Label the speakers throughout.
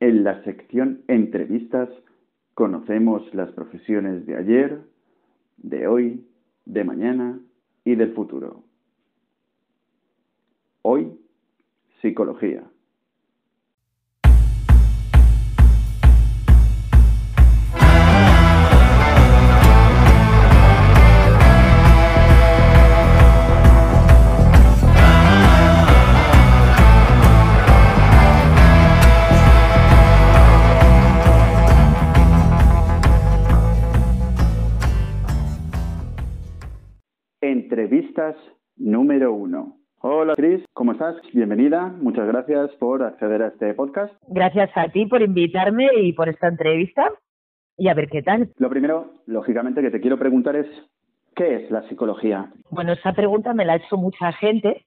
Speaker 1: En la sección entrevistas conocemos las profesiones de ayer, de hoy, de mañana y del futuro. Hoy, psicología. Entrevistas número uno. Hola Cris, ¿cómo estás? Bienvenida. Muchas gracias por acceder a este podcast.
Speaker 2: Gracias a ti por invitarme y por esta entrevista. Y a ver qué tal.
Speaker 1: Lo primero, lógicamente, que te quiero preguntar es, ¿qué es la psicología?
Speaker 2: Bueno, esa pregunta me la ha hecho mucha gente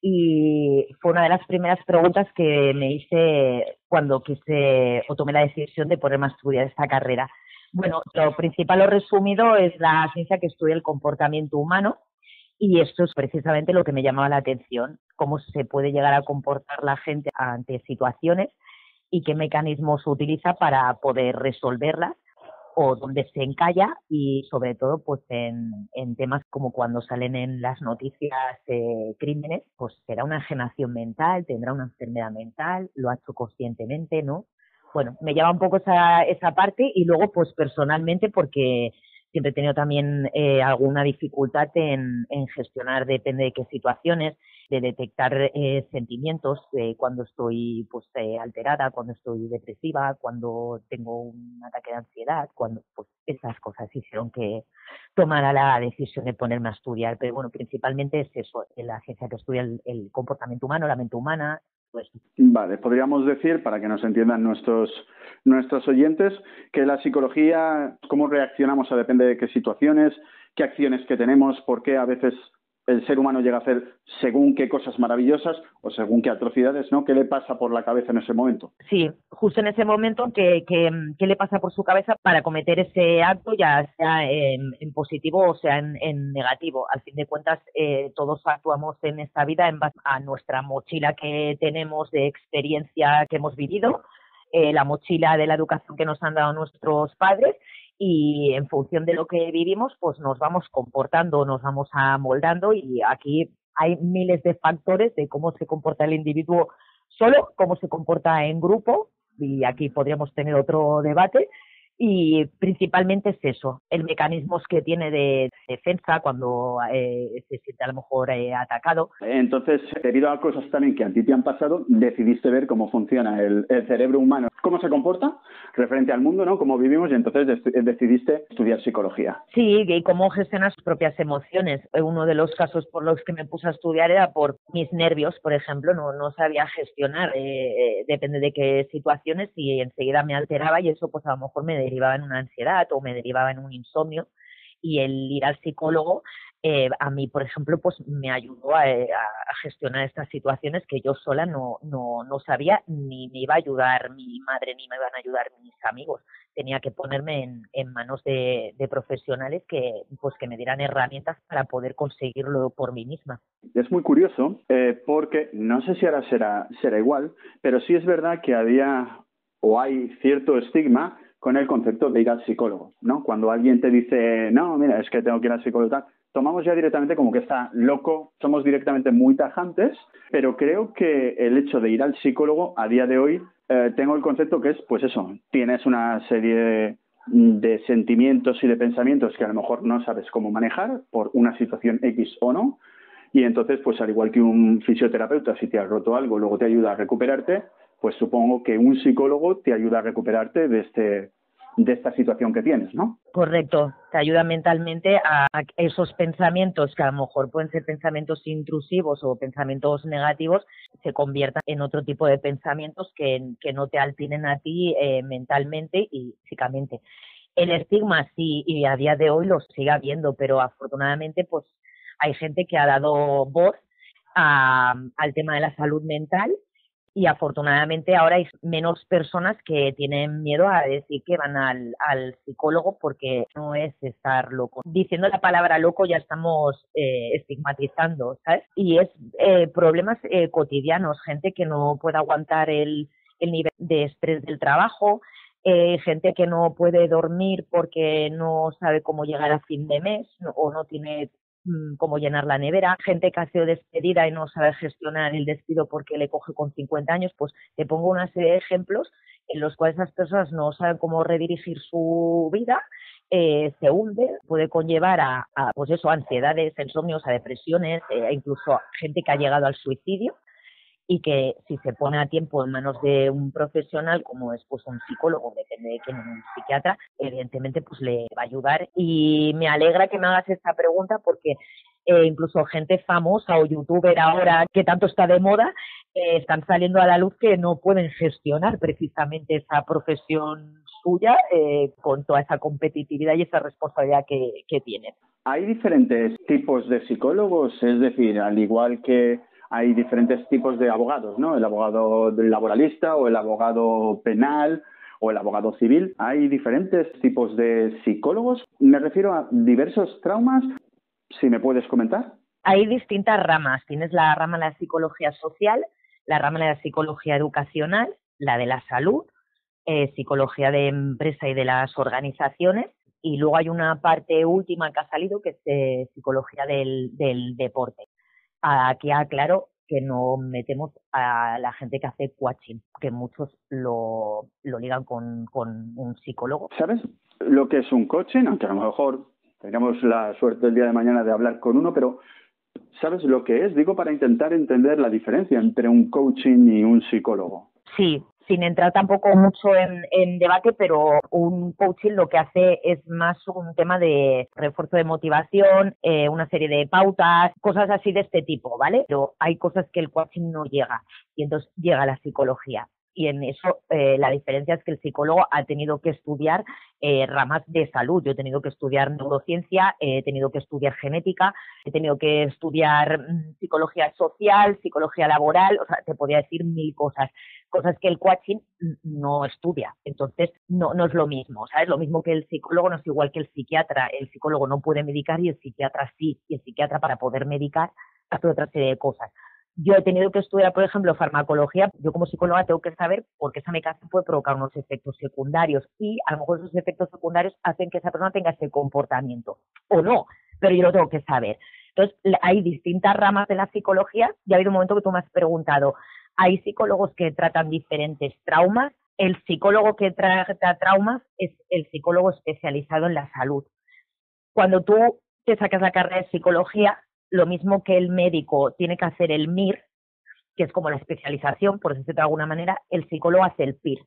Speaker 2: y fue una de las primeras preguntas que me hice cuando quise o tomé la decisión de ponerme a estudiar esta carrera. Bueno, lo principal o resumido es la ciencia que estudia el comportamiento humano y esto es precisamente lo que me llamaba la atención, cómo se puede llegar a comportar la gente ante situaciones y qué mecanismos utiliza para poder resolverlas o dónde se encalla y sobre todo pues en, temas como cuando salen en las noticias eh, crímenes, pues será una enajenación mental, tendrá una enfermedad mental, lo ha hecho conscientemente, ¿no? Bueno, me llama un poco esa, esa parte y luego pues personalmente porque siempre he tenido también eh, alguna dificultad en, en, gestionar, depende de qué situaciones, de detectar eh, sentimientos eh, cuando estoy pues eh, alterada, cuando estoy depresiva, cuando tengo un ataque de ansiedad, cuando pues esas cosas hicieron que tomara la decisión de ponerme a estudiar. Pero bueno, principalmente es eso, la agencia que estudia el comportamiento humano, la mente humana,
Speaker 1: Vale, podríamos decir, para que nos entiendan nuestros, nuestros oyentes, que la psicología, cómo reaccionamos a depende de qué situaciones, qué acciones que tenemos, por qué a veces el ser humano llega a hacer según qué cosas maravillosas o según qué atrocidades, ¿no? ¿Qué le pasa por la cabeza en ese momento?
Speaker 2: Sí, justo en ese momento, ¿qué, qué, le pasa por su cabeza para cometer ese acto, ya sea en, positivo o sea en, negativo? Al fin de cuentas, eh, todos actuamos en esta vida en base a nuestra mochila que tenemos de experiencia que hemos vivido, eh, la mochila de la educación que nos han dado nuestros padres y en función de lo que vivimos, pues nos vamos comportando, nos vamos amoldando y aquí hay miles de factores de cómo se comporta el individuo solo, cómo se comporta en grupo y aquí podríamos tener otro debate y principalmente es eso, el mecanismo que tiene de defensa cuando eh, se siente a lo mejor eh, atacado.
Speaker 1: Entonces, debido a cosas también que a ti te han pasado, decidiste ver cómo funciona el, cerebro humano, cómo se comporta referente al mundo, ¿no? Cómo vivimos y entonces decidiste estudiar psicología.
Speaker 2: Sí, y cómo gestionar sus propias emociones. Uno de los casos por los que me puse a estudiar era por mis nervios, por ejemplo, no, no sabía gestionar, eh, depende de qué situaciones y enseguida me alteraba y eso pues a lo mejor me derivaba en una ansiedad o me derivaba en un insomnio y el ir al psicólogo eh, a mí, por ejemplo, pues me ayudó eh, a, gestionar estas situaciones que yo sola no, no, no sabía ni me iba a ayudar mi madre ni me iban a ayudar mis amigos. Tenía que ponerme en, en manos de, de, profesionales que, pues, que me dieran herramientas para poder conseguirlo por mí misma.
Speaker 1: Es muy curioso eh, porque no sé si ahora será, será igual, pero sí es verdad que había o hay cierto estigma con el concepto de ir al psicólogo, ¿no? Cuando alguien te dice, no, mira, es que tengo que ir al psicólogo tal, tomamos ya directamente como que está loco, somos directamente muy tajantes, pero creo que el hecho de ir al psicólogo a día de hoy, eh, tengo el concepto que es, pues eso, tienes una serie de, sentimientos y de pensamientos que a lo mejor no sabes cómo manejar por una situación X o no, y entonces, pues al igual que un fisioterapeuta, si te has roto algo, luego te ayuda a recuperarte, pues supongo que un psicólogo te ayuda a recuperarte de este de esta situación que tienes, ¿no?
Speaker 2: Correcto, te ayuda mentalmente a esos pensamientos que a lo mejor pueden ser pensamientos intrusivos o pensamientos negativos, se conviertan en otro tipo de pensamientos que, que no te altinen a ti eh, mentalmente y físicamente. El estigma sí, y a día de hoy lo sigue habiendo, pero afortunadamente pues hay gente que ha dado voz al tema de la salud mental y afortunadamente ahora hay menos personas que tienen miedo a decir que van al, al psicólogo porque no es estar loco. Diciendo la palabra loco ya estamos eh, estigmatizando, ¿sabes? Y es eh, problemas eh, cotidianos, gente que no puede aguantar el, el nivel de estrés del trabajo, eh, gente que no puede dormir porque no sabe cómo llegar a fin de mes o no tiene mm, cómo llenar la nevera, gente que ha sido despedida y no sabe gestionar el despido porque le coge con 50 años, pues te pongo una serie de ejemplos en los cuales esas personas no saben cómo redirigir su vida, eh, se hunde, puede conllevar a, pues eso, ansiedades, insomnios, a depresiones, e incluso gente que ha llegado al suicidio y que si se pone a tiempo en manos de un profesional como es pues un psicólogo, depende de quién, un psiquiatra, evidentemente pues le va a ayudar y me alegra que me hagas esta pregunta porque eh, incluso gente famosa o youtuber ahora que tanto está de moda eh, están saliendo a la luz que no pueden gestionar precisamente esa profesión suya eh, con toda esa competitividad y esa responsabilidad que, que tienen.
Speaker 1: Hay diferentes tipos de psicólogos, es decir, al igual que hay diferentes tipos de abogados, ¿no? El abogado laboralista o el abogado penal o el abogado civil. Hay diferentes tipos de psicólogos. Me refiero a diversos traumas. Si me puedes comentar.
Speaker 2: Hay distintas ramas. Tienes la rama de la psicología social, la rama de la psicología educacional, la de la salud, eh, psicología de empresa y de las organizaciones. Y luego hay una parte última que ha salido que es eh, psicología del, del deporte aquí aclaro que no metemos a la gente que hace coaching, que muchos lo, lo ligan con, con un psicólogo.
Speaker 1: ¿Sabes lo que es un coaching? Aunque a lo mejor tengamos la suerte el día de mañana de hablar con uno, pero ¿sabes lo que es? Digo para intentar entender la diferencia entre un coaching y un psicólogo.
Speaker 2: Sí, sin entrar tampoco mucho en, debate, pero un coaching lo que hace es más un tema de refuerzo de motivación, eh, una serie de pautas, cosas así de este tipo, ¿vale? Pero hay cosas que el coaching no llega y entonces llega la psicología y en eso eh, la diferencia es que el psicólogo ha tenido que estudiar eh, ramas de salud. Yo he tenido que estudiar neurociencia, he tenido que estudiar genética, he tenido que estudiar mm, psicología social, psicología laboral, o sea, te podría decir mil cosas, cosas que el coaching no estudia. Entonces, no, no es lo mismo, ¿sabes? Lo mismo que el psicólogo no es igual que el psiquiatra. El psicólogo no puede medicar y el psiquiatra sí. Y el psiquiatra para poder medicar hace otra serie de cosas. Yo he tenido que estudiar, por ejemplo, farmacología. Yo como psicóloga tengo que saber por qué esa medicación puede provocar unos efectos secundarios y a lo mejor esos efectos secundarios hacen que esa persona tenga ese comportamiento o no, pero yo lo tengo que saber. Entonces, hay distintas ramas de la psicología y ha habido un momento que tú me has preguntado, hay psicólogos que tratan diferentes traumas. El psicólogo que trata traumas es el psicólogo especializado en la salud. Cuando tú te sacas la carrera de psicología, lo mismo que el médico tiene que hacer el MIR, que es como la especialización, por decirlo de alguna manera, el psicólogo hace el PIR.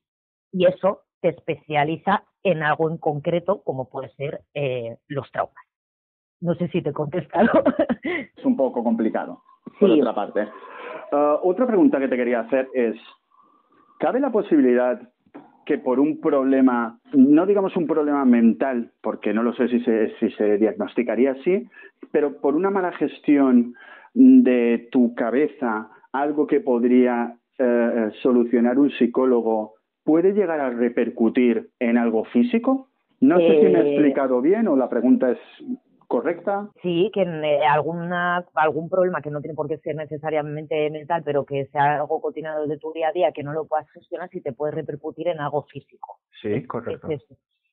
Speaker 2: Y eso te especializa en algo en concreto, como puede ser eh, los traumas. No sé si te he contestado.
Speaker 1: es un poco complicado, por otra parte. Uh, otra pregunta que te quería hacer es, ¿cabe la posibilidad que por un problema, no digamos un problema mental, porque no lo sé si se, si se diagnosticaría así, pero por una mala gestión de tu cabeza, algo que podría eh, solucionar un psicólogo, ¿puede llegar a repercutir en algo físico? No sé si me he eh, explicado bien o la pregunta es correcta.
Speaker 2: Sí, que en, eh, alguna, algún problema que no tiene por qué ser necesariamente mental, pero que sea algo continuado de tu día a día, que no lo puedas gestionar, si te puede repercutir en algo físico.
Speaker 1: Sí, correcto.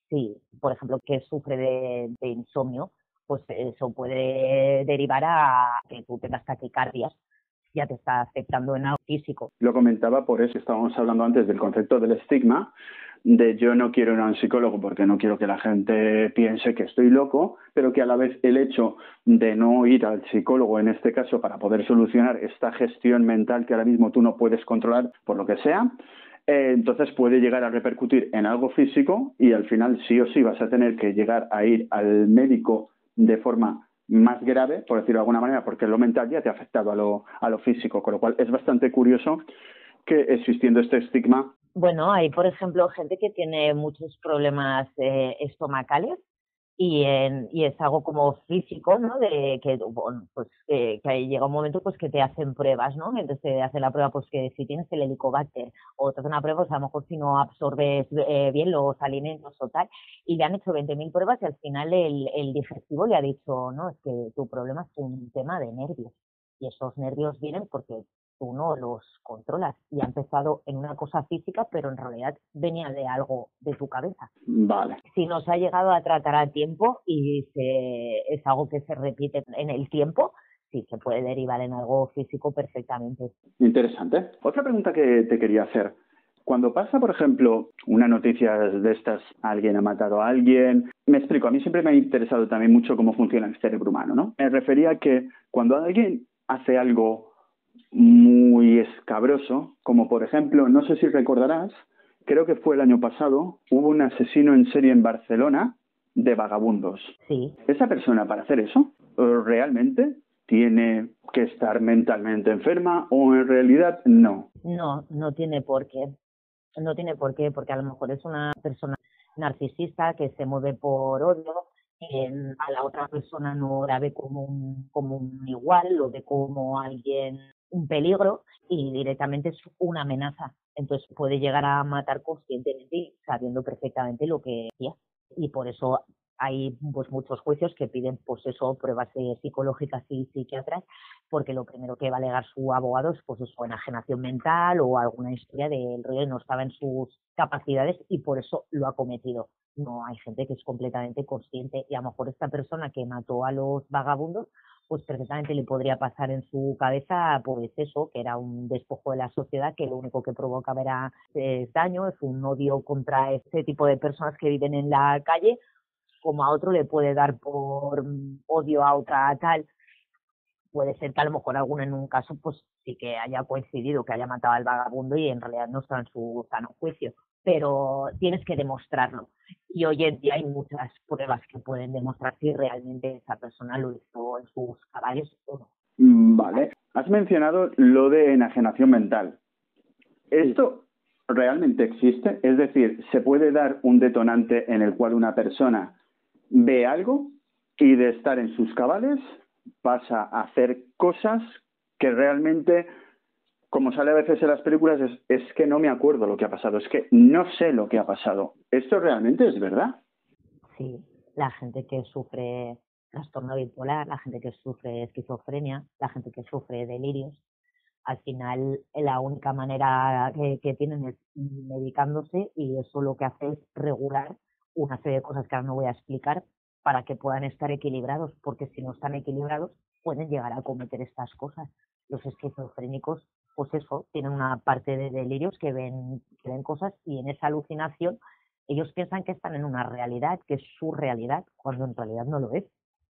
Speaker 2: sí, por ejemplo, que sufre de, insomnio, pues eso puede derivar a que tú tengas taquicardias ya te está afectando en algo físico.
Speaker 1: Lo comentaba por eso, estábamos hablando antes del concepto del estigma, de yo no quiero ir a un psicólogo porque no quiero que la gente piense que estoy loco, pero que a la vez el hecho de no ir al psicólogo en este caso para poder solucionar esta gestión mental que ahora mismo tú no puedes controlar por lo que sea, eh, entonces puede llegar a repercutir en algo físico y al final sí o sí vas a tener que llegar a ir al médico de forma más grave, por decirlo de alguna manera, porque lo mental ya te ha afectado a lo, a lo físico, con lo cual es bastante curioso que existiendo este estigma
Speaker 2: bueno, hay, por ejemplo, gente que tiene muchos problemas eh, estomacales y, en, y es algo como físico, ¿no? De que, bueno, pues que, llega un momento pues que te hacen pruebas, ¿no? Entonces te hacen la prueba pues que si tienes el helicobacter o te hacen una prueba pues a lo mejor si no absorbes eh, bien los alimentos o tal y le han hecho 20.000 pruebas y al final el, el digestivo le ha dicho, no, es que tu problema es un tema de nervios y esos nervios vienen porque tú no los controlas y ha empezado en una cosa física, pero en realidad venía de algo de tu cabeza.
Speaker 1: Vale.
Speaker 2: Si no se ha llegado a tratar a tiempo y se, es algo que se repite en el tiempo, sí se puede derivar en algo físico perfectamente.
Speaker 1: Interesante. Otra pregunta que te quería hacer. Cuando pasa, por ejemplo, una noticia de estas, alguien ha matado a alguien, me explico, a mí siempre me ha interesado también mucho cómo funciona el cerebro humano, ¿no? Me refería a que cuando alguien hace algo muy escabroso, como por ejemplo, no sé si recordarás, creo que fue el año pasado, hubo un asesino en serie en Barcelona de vagabundos.
Speaker 2: Sí.
Speaker 1: Esa persona para hacer eso, realmente tiene que estar mentalmente enferma o en realidad no?
Speaker 2: No, no tiene por qué. No tiene por qué, porque a lo mejor es una persona narcisista que se mueve por odio, a la otra persona no la ve como un, como un igual, lo ve como alguien, un peligro y directamente es una amenaza. Entonces puede llegar a matar conscientemente sabiendo perfectamente lo que hacía. Y por eso hay pues muchos juicios que piden pues eso pruebas psicológicas y psiquiatras porque lo primero que va a alegar su abogado es pues eso enajenación mental o alguna historia del rey no estaba en sus capacidades y por eso lo ha cometido no hay gente que es completamente consciente y a lo mejor esta persona que mató a los vagabundos pues perfectamente le podría pasar en su cabeza pues eso, que era un despojo de la sociedad que lo único que provocaba era eh, daño, es un odio contra ese tipo de personas que viven en la calle como a otro le puede dar por odio a otra tal. Puede ser que a lo mejor alguno en un caso pues sí que haya coincidido, que haya matado al vagabundo y en realidad no está en su sano juicio, pero tienes que demostrarlo. Y hoy en día hay muchas pruebas que pueden demostrar si realmente esa persona lo hizo en sus caballos o no.
Speaker 1: Mm, vale. Has mencionado lo de enajenación mental. ¿Esto realmente existe? Es decir, ¿se puede dar un detonante en el cual una persona ve algo y de estar en sus cabales pasa a hacer cosas que realmente, como sale a veces en las películas, es, que no me acuerdo lo que ha pasado, es que no sé lo que ha pasado. ¿Esto realmente es verdad?
Speaker 2: Sí, la gente que sufre trastorno bipolar, la gente que sufre esquizofrenia, la gente que sufre delirios, al final la única manera que, que, tienen es medicándose y eso lo que hace es regular una serie de cosas que ahora no voy a explicar para que puedan estar equilibrados, porque si no están equilibrados pueden llegar a cometer estas cosas. Los esquizofrénicos, pues eso, tienen una parte de delirios que ven, que ven cosas y en esa alucinación ellos piensan que están en una realidad, que es su realidad, cuando en realidad no lo es.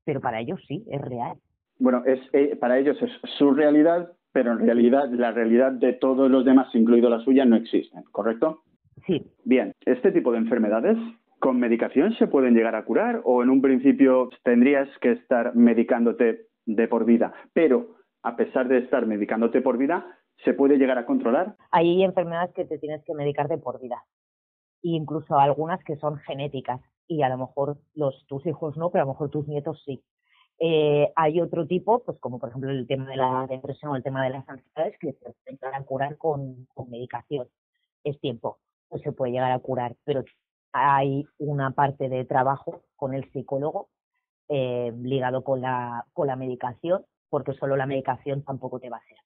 Speaker 2: Pero para ellos sí, es real.
Speaker 1: Bueno, es, eh, para ellos es su realidad, pero en realidad la realidad de todos los demás, incluido la suya, no existe, ¿correcto?
Speaker 2: Sí.
Speaker 1: Bien, este tipo de enfermedades ¿Con medicación se pueden llegar a curar o en un principio tendrías que estar medicándote de por vida? Pero a pesar de estar medicándote por vida, ¿se puede llegar a controlar?
Speaker 2: Hay enfermedades que te tienes que medicar de por vida. incluso algunas que son genéticas y a lo mejor los tus hijos no, pero a lo mejor tus nietos sí. Eh, hay otro tipo, pues como por ejemplo el tema de la depresión o el tema de las ansiedades, que se pueden curar con, con medicación. Es tiempo, pues se puede llegar a curar, pero hay una parte de trabajo con el psicólogo eh, ligado con la, con la medicación, porque solo la medicación tampoco te va a hacer.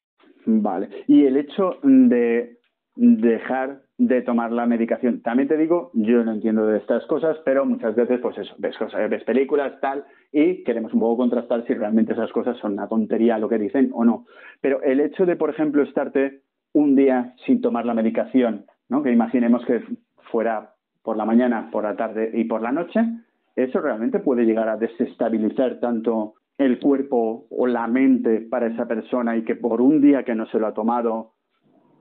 Speaker 1: Vale. Y el hecho de dejar de tomar la medicación. También te digo, yo no entiendo de estas cosas, pero muchas veces, pues eso, ves cosas, ves películas, tal, y queremos un poco contrastar si realmente esas cosas son una tontería lo que dicen o no. Pero el hecho de, por ejemplo, estarte un día sin tomar la medicación, ¿no? Que imaginemos que fuera por la mañana, por la tarde y por la noche, eso realmente puede llegar a desestabilizar tanto el cuerpo o la mente para esa persona y que por un día que no se lo ha tomado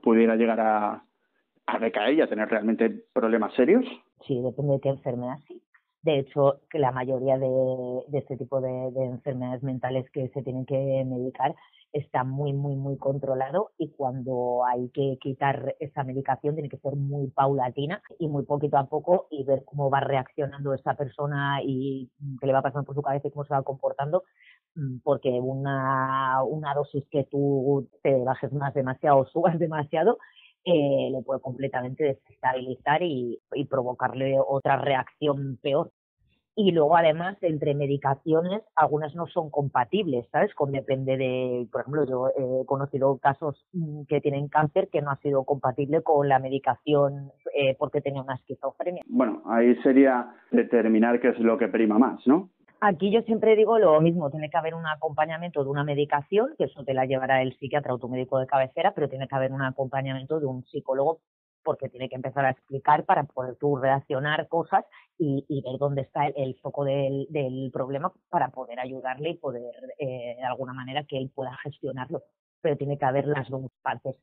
Speaker 1: pudiera llegar a, a recaer y a tener realmente problemas serios?
Speaker 2: Sí, depende de qué enfermedad, sí. De hecho, que la mayoría de, de este tipo de, de, enfermedades mentales que se tienen que medicar está muy, muy, muy controlado y cuando hay que quitar esa medicación tiene que ser muy paulatina y muy poquito a poco y ver cómo va reaccionando esa persona y qué le va pasando por su cabeza y cómo se va comportando mm, porque una, una dosis que tú te bajes más demasiado o subas demasiado eh, le puede completamente desestabilizar y, y provocarle otra reacción peor. Y luego además entre medicaciones algunas no son compatibles, ¿sabes? Con depende de, por ejemplo, yo he conocido casos mm, que tienen cáncer que no ha sido compatible con la medicación eh, porque tenía una esquizofrenia.
Speaker 1: Bueno, ahí sería determinar qué es lo que prima más, ¿no?
Speaker 2: Aquí yo siempre digo lo mismo, tiene que haber un acompañamiento de una medicación, que eso te la llevará el psiquiatra o tu médico de cabecera, pero tiene que haber un acompañamiento de un psicólogo porque tiene que empezar a explicar para poder tú reaccionar cosas y, ver dónde está el, foco del, problema para poder ayudarle y poder, eh, de alguna manera, que él pueda gestionarlo. Pero tiene que haber las dos partes.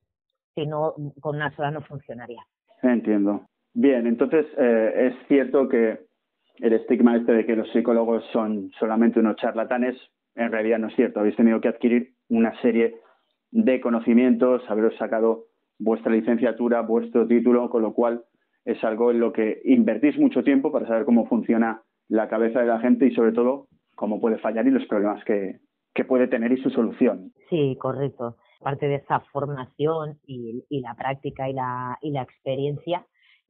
Speaker 2: Si no, con una sola no funcionaría.
Speaker 1: Entiendo. Bien, entonces eh, es cierto que el estigma este de que los psicólogos son solamente unos charlatanes, en realidad no es cierto. Habéis tenido que adquirir una serie de conocimientos, haberos sacado vuestra licenciatura, vuestro título, con lo cual es algo en lo que invertís mucho tiempo para saber cómo funciona la cabeza de la gente y sobre todo cómo puede fallar y los problemas que, que puede tener y su solución.
Speaker 2: Sí, correcto. Parte de esa formación y, y la práctica y la, y la experiencia,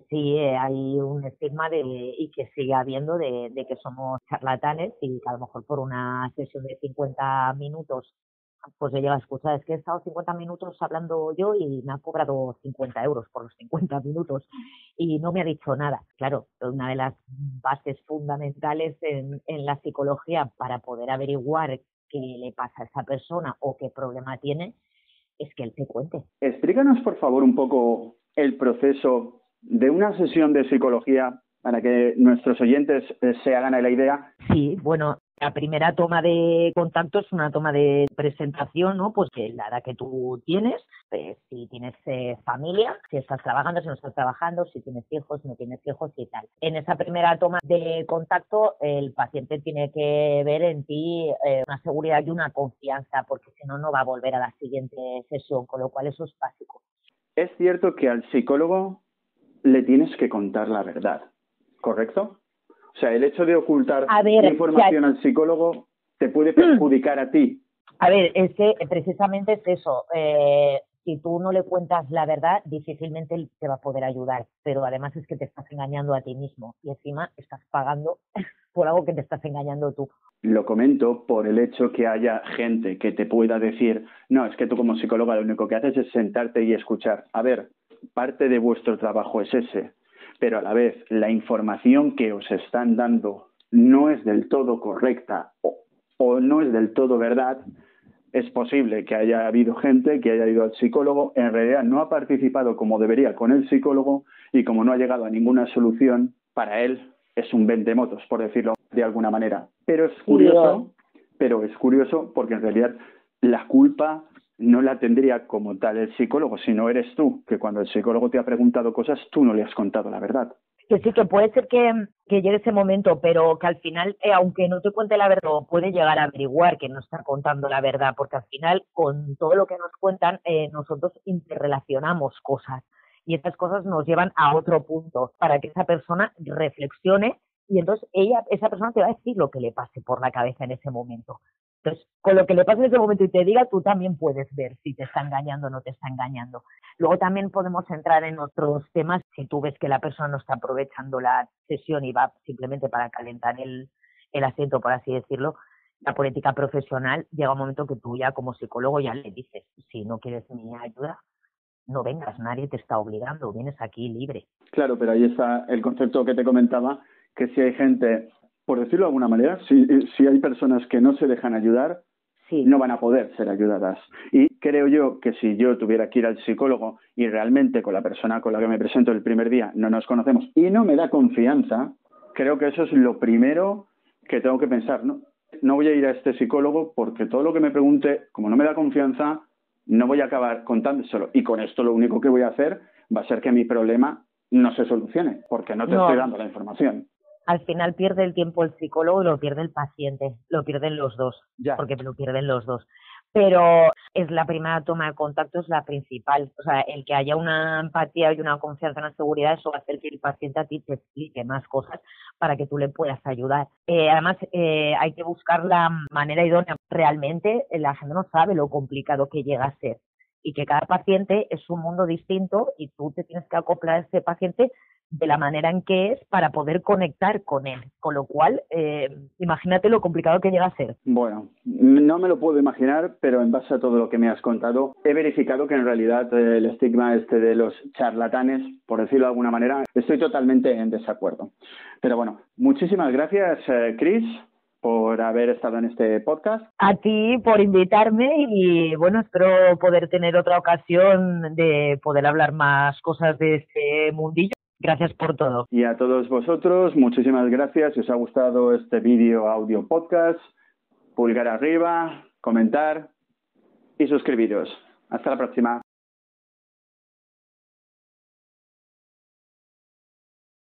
Speaker 2: sí eh, hay un estigma de, y que sigue habiendo de, de, que somos charlatanes y que a lo mejor por una sesión de 50 minutos pues le lleva a escuchar, es que he estado 50 minutos hablando yo y me ha cobrado 50 euros por los 50 minutos y no me ha dicho nada. Claro, una de las bases fundamentales en, en la psicología para poder averiguar qué le pasa a esa persona o qué problema tiene es que él te cuente.
Speaker 1: Explícanos, por favor, un poco el proceso de una sesión de psicología para que nuestros oyentes eh, se hagan la idea.
Speaker 2: Sí, bueno, la primera toma de contacto es una toma de presentación, ¿no? Pues que la edad que tú tienes, pues, si tienes eh, familia, si estás trabajando, si no estás trabajando, si tienes hijos, no tienes hijos y tal. En esa primera toma de contacto, el paciente tiene que ver en ti eh, una seguridad y una confianza, porque si no, no va a volver a la siguiente sesión, con lo cual eso es básico.
Speaker 1: Es cierto que al psicólogo le tienes que contar la verdad, ¿correcto? O sea, el hecho de ocultar información al psicólogo te puede perjudicar a ti.
Speaker 2: A ver, es que precisamente es eso. Eh, si tú no le cuentas la verdad, difícilmente él te va a poder ayudar. Pero además es que te estás engañando a ti mismo y encima estás pagando por algo que te estás engañando tú.
Speaker 1: Lo comento por el hecho que haya gente que te pueda decir, no, es que tú como psicóloga lo único que haces es sentarte y escuchar. A ver, parte de vuestro trabajo es ese pero a la vez la información que os están dando no es del todo correcta o, no es del todo verdad, es posible que haya habido gente que haya ido al psicólogo, en realidad no ha participado como debería con el psicólogo y como no ha llegado a ninguna solución, para él es un vendemotos, por decirlo de alguna manera. Pero es curioso, pero es curioso porque en realidad la culpa no la tendría como tal el psicólogo, sino eres tú, que cuando el psicólogo te ha preguntado cosas, tú no le has contado la verdad.
Speaker 2: Que sí, que puede ser que, llegue ese momento, pero que al final, eh, aunque no te cuente la verdad, puede llegar a averiguar que no está contando la verdad, porque al final, con todo lo que nos cuentan, eh, nosotros interrelacionamos cosas y esas cosas nos llevan a otro punto para que esa persona reflexione y entonces ella, esa persona te va a decir lo que le pase por la cabeza en ese momento. Entonces, con lo que le pase en ese momento y te diga, tú también puedes ver si te está engañando o no te está engañando. Luego también podemos entrar en otros temas si tú ves que la persona no está aprovechando la sesión y va simplemente para calentar el, el asiento, por así decirlo. La política profesional llega un momento que tú ya como psicólogo ya le dices, si no quieres mi ayuda, no vengas, nadie te está obligando, vienes aquí libre.
Speaker 1: Claro, pero ahí está el concepto que te comentaba, que si hay gente por decirlo de alguna manera, si, si hay personas que no se dejan ayudar, no van a poder ser ayudadas. Y creo yo que si yo tuviera que ir al psicólogo y realmente con la persona con la que me presento el primer día no nos conocemos y no me da confianza, creo que eso es lo primero que tengo que pensar. No, no voy a ir a este psicólogo porque todo lo que me pregunte, como no me da confianza, no voy a acabar contándoselo. Y con esto lo único que voy a hacer va a ser que mi problema no se solucione, porque no te estoy dando la información
Speaker 2: al final pierde el tiempo el psicólogo y lo pierde el paciente, lo pierden los dos, porque lo pierden los dos. Pero es la primera toma de contacto, es la principal. O sea, el que haya una empatía y una confianza, una seguridad, eso va a hacer que el paciente a ti te explique más cosas para que tú le puedas ayudar. Eh, además, eh, hay que buscar la manera idónea. Realmente la gente no sabe lo complicado que llega a ser y que cada paciente es un mundo distinto y tú te tienes que acoplar a ese paciente de la manera en que es para poder conectar con él. Con lo cual, eh, imagínate lo complicado que llega a ser.
Speaker 1: Bueno, no me lo puedo imaginar, pero en base a todo lo que me has contado, he verificado que en realidad eh, el estigma este de los charlatanes, por decirlo de alguna manera, estoy totalmente en desacuerdo. Pero bueno, muchísimas gracias, eh, Chris por haber estado en este podcast.
Speaker 2: A ti por invitarme y bueno, espero poder tener otra ocasión de poder hablar más cosas de este mundillo. Gracias por todo.
Speaker 1: Y a todos vosotros, muchísimas gracias. Si os ha gustado este vídeo audio podcast, pulgar arriba, comentar y suscribiros. Hasta la próxima.